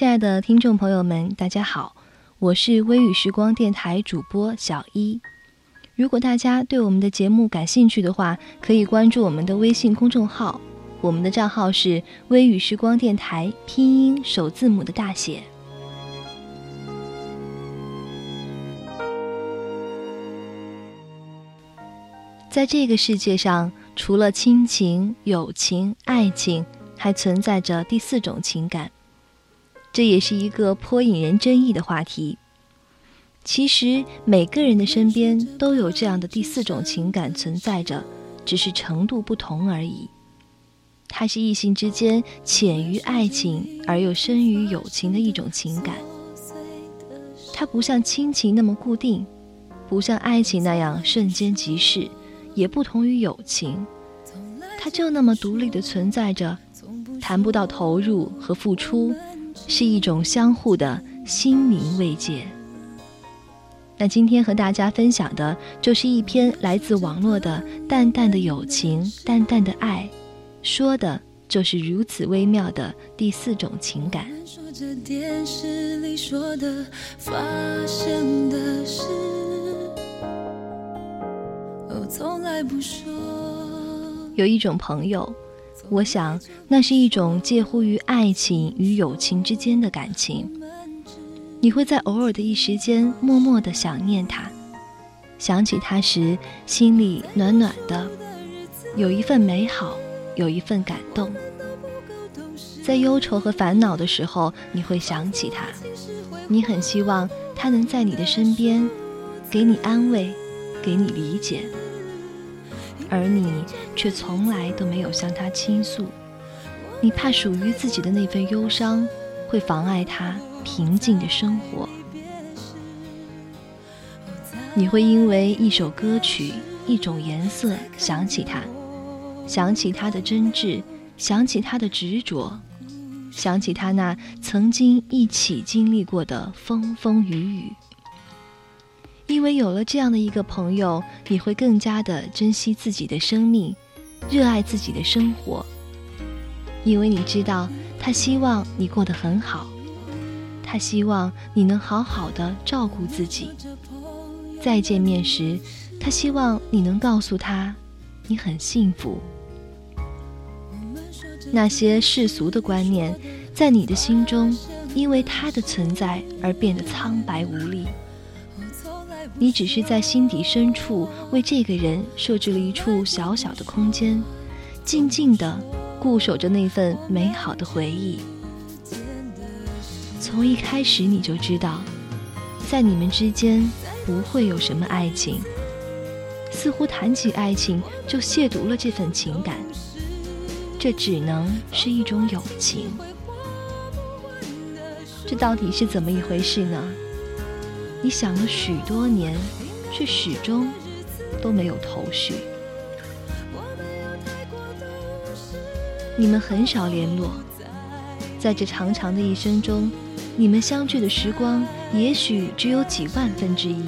亲爱的听众朋友们，大家好，我是微雨时光电台主播小一。如果大家对我们的节目感兴趣的话，可以关注我们的微信公众号，我们的账号是“微雨时光电台”拼音首字母的大写。在这个世界上，除了亲情、友情、爱情，还存在着第四种情感，这也是一个颇引人争议的话题。其实每个人的身边都有这样的第四种情感存在着，只是程度不同而已。它是异性之间浅于爱情而又深于友情的一种情感。它不像亲情那么固定，不像爱情那样瞬间即逝，也不同于友情。它就那么独立的存在着，谈不到投入和付出，是一种相互的心灵慰藉。那今天和大家分享的就是一篇来自网络的淡淡的友情，淡淡的爱，说的就是如此微妙的第四种情感。有一种朋友，我想那是一种介乎于爱情与友情之间的感情。你会在偶尔的一时间默默的想念他，想起他时心里暖暖的，有一份美好，有一份感动。在忧愁和烦恼的时候，你会想起他，你很希望他能在你的身边，给你安慰，给你理解，而你却从来都没有向他倾诉，你怕属于自己的那份忧伤会妨碍他。平静的生活，你会因为一首歌曲、一种颜色想起他，想起他的真挚，想起他的执着，想起他那曾经一起经历过的风风雨雨。因为有了这样的一个朋友，你会更加的珍惜自己的生命，热爱自己的生活，因为你知道他希望你过得很好。他希望你能好好的照顾自己。再见面时，他希望你能告诉他，你很幸福。那些世俗的观念，在你的心中，因为他的存在而变得苍白无力。你只是在心底深处为这个人设置了一处小小的空间，静静的固守着那份美好的回忆。从一开始你就知道，在你们之间不会有什么爱情，似乎谈起爱情就亵渎了这份情感，这只能是一种友情。这到底是怎么一回事呢？你想了许多年，却始终都没有头绪。你们很少联络，在这长长的一生中。你们相聚的时光，也许只有几万分之一，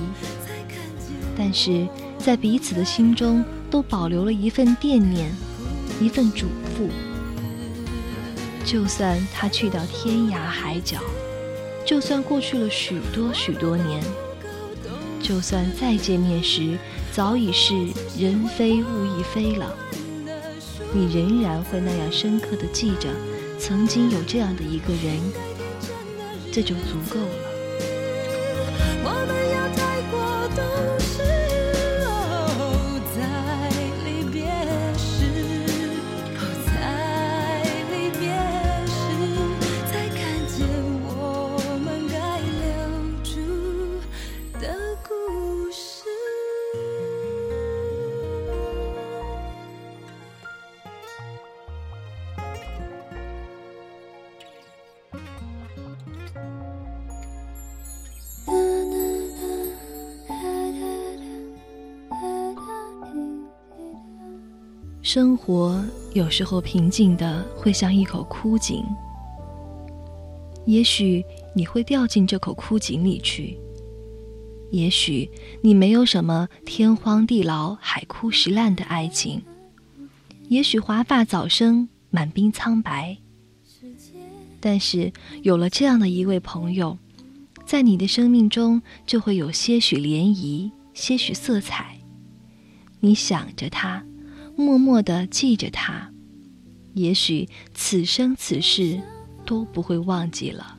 但是在彼此的心中，都保留了一份惦念，一份嘱咐。就算他去到天涯海角，就算过去了许多许多年，就算再见面时早已是人非物亦非了，你仍然会那样深刻的记着，曾经有这样的一个人。这就足够了。生活有时候平静的会像一口枯井，也许你会掉进这口枯井里去。也许你没有什么天荒地老、海枯石烂的爱情，也许华发早生、满鬓苍白。但是有了这样的一位朋友，在你的生命中就会有些许涟漪、些许色彩。你想着他，默默地记着他，也许此生此世都不会忘记了。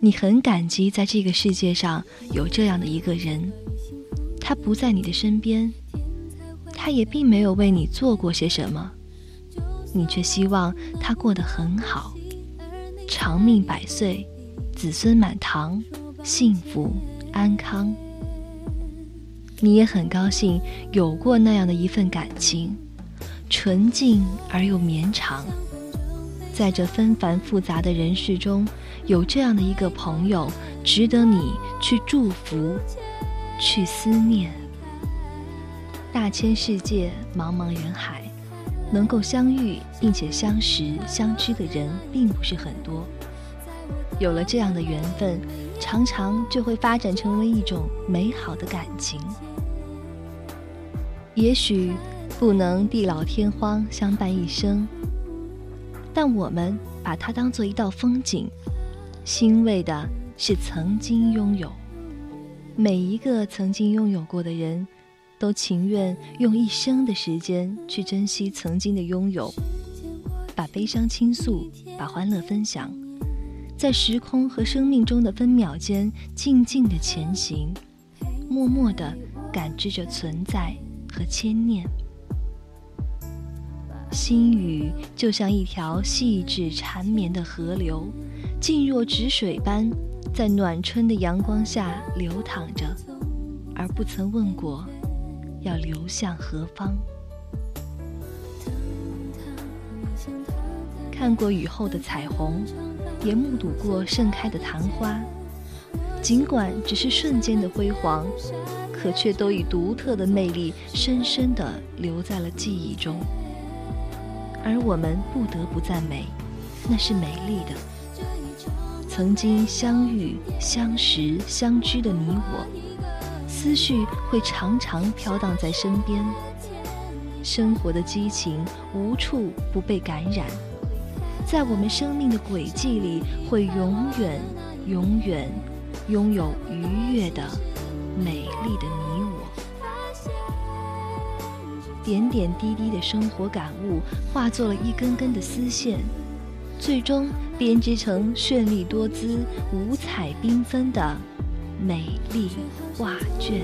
你很感激在这个世界上有这样的一个人，他不在你的身边，他也并没有为你做过些什么，你却希望他过得很好，长命百岁，子孙满堂，幸福安康。你也很高兴有过那样的一份感情，纯净而又绵长，在这纷繁复杂的人世中。有这样的一个朋友，值得你去祝福，去思念。大千世界，茫茫人海，能够相遇并且相识相知的人并不是很多。有了这样的缘分，常常就会发展成为一种美好的感情。也许不能地老天荒相伴一生，但我们把它当做一道风景。欣慰的是曾经拥有，每一个曾经拥有过的人，都情愿用一生的时间去珍惜曾经的拥有，把悲伤倾诉，把欢乐分享，在时空和生命中的分秒间，静静的前行，默默的感知着存在和牵念。心语就像一条细致缠绵的河流。静若止水般，在暖春的阳光下流淌着，而不曾问过要流向何方。看过雨后的彩虹，也目睹过盛开的昙花，尽管只是瞬间的辉煌，可却都以独特的魅力，深深地留在了记忆中。而我们不得不赞美，那是美丽的。曾经相遇、相识、相知的你我，思绪会常常飘荡在身边。生活的激情无处不被感染，在我们生命的轨迹里，会永远、永远拥有愉悦的、美丽的你我。点点滴滴的生活感悟，化作了一根根的丝线。最终编织成绚丽多姿、五彩缤纷的美丽画卷。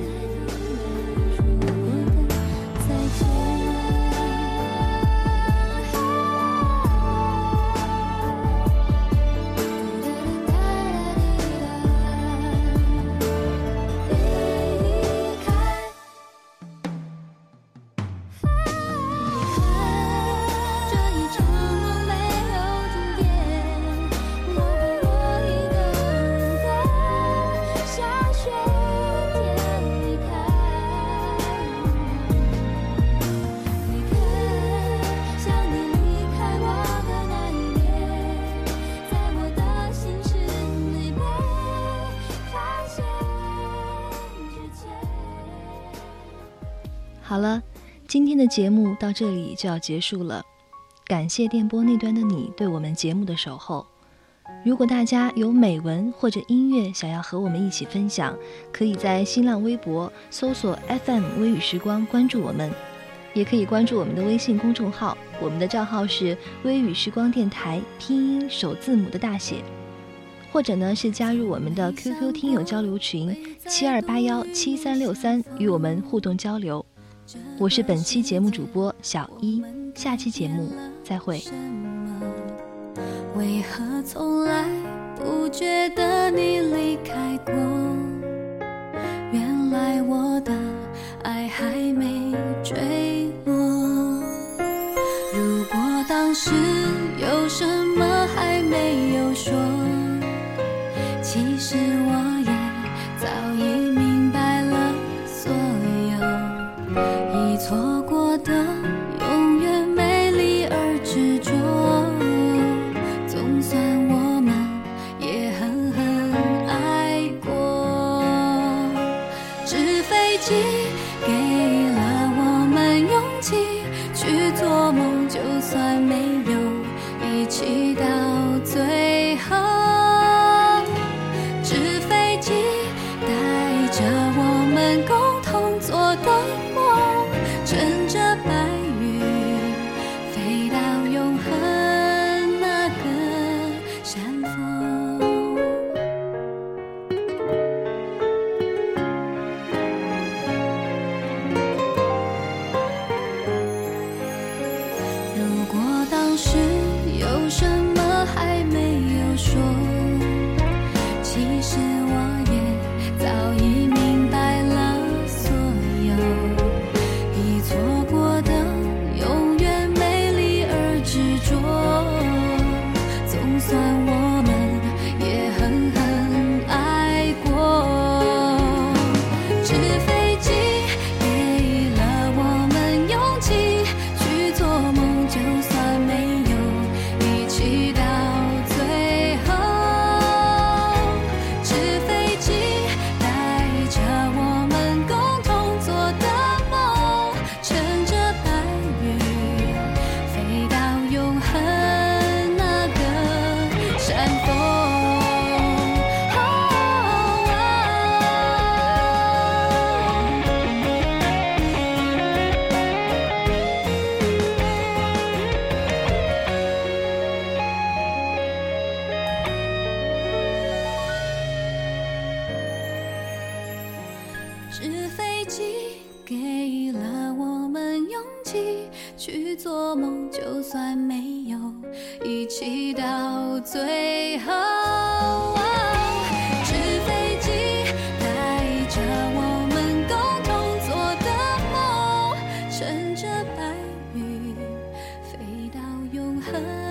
今天的节目到这里就要结束了。感谢电波那端的你对我们节目的守候。如果大家有美文或者音乐想要和我们一起分享，可以在新浪微博搜索 FM 微雨时光关注我们，也可以关注我们的微信公众号，我们的账号是微雨时光电台拼音首字母的大写，或者呢是加入我们的 QQ 听友交流群七二八幺七三六三，与我们互动交流。我是本期节目主播小一，下期节目再会。为何从来不觉得你离开过？原来我的爱还没坠落。如果当时有什么还没有说，其实我做梦就算没有一起到最后。纸飞机给了我们勇气去做梦就算没有一起到最后纸飞机带着我们共同做的梦乘着白云飞到永恒。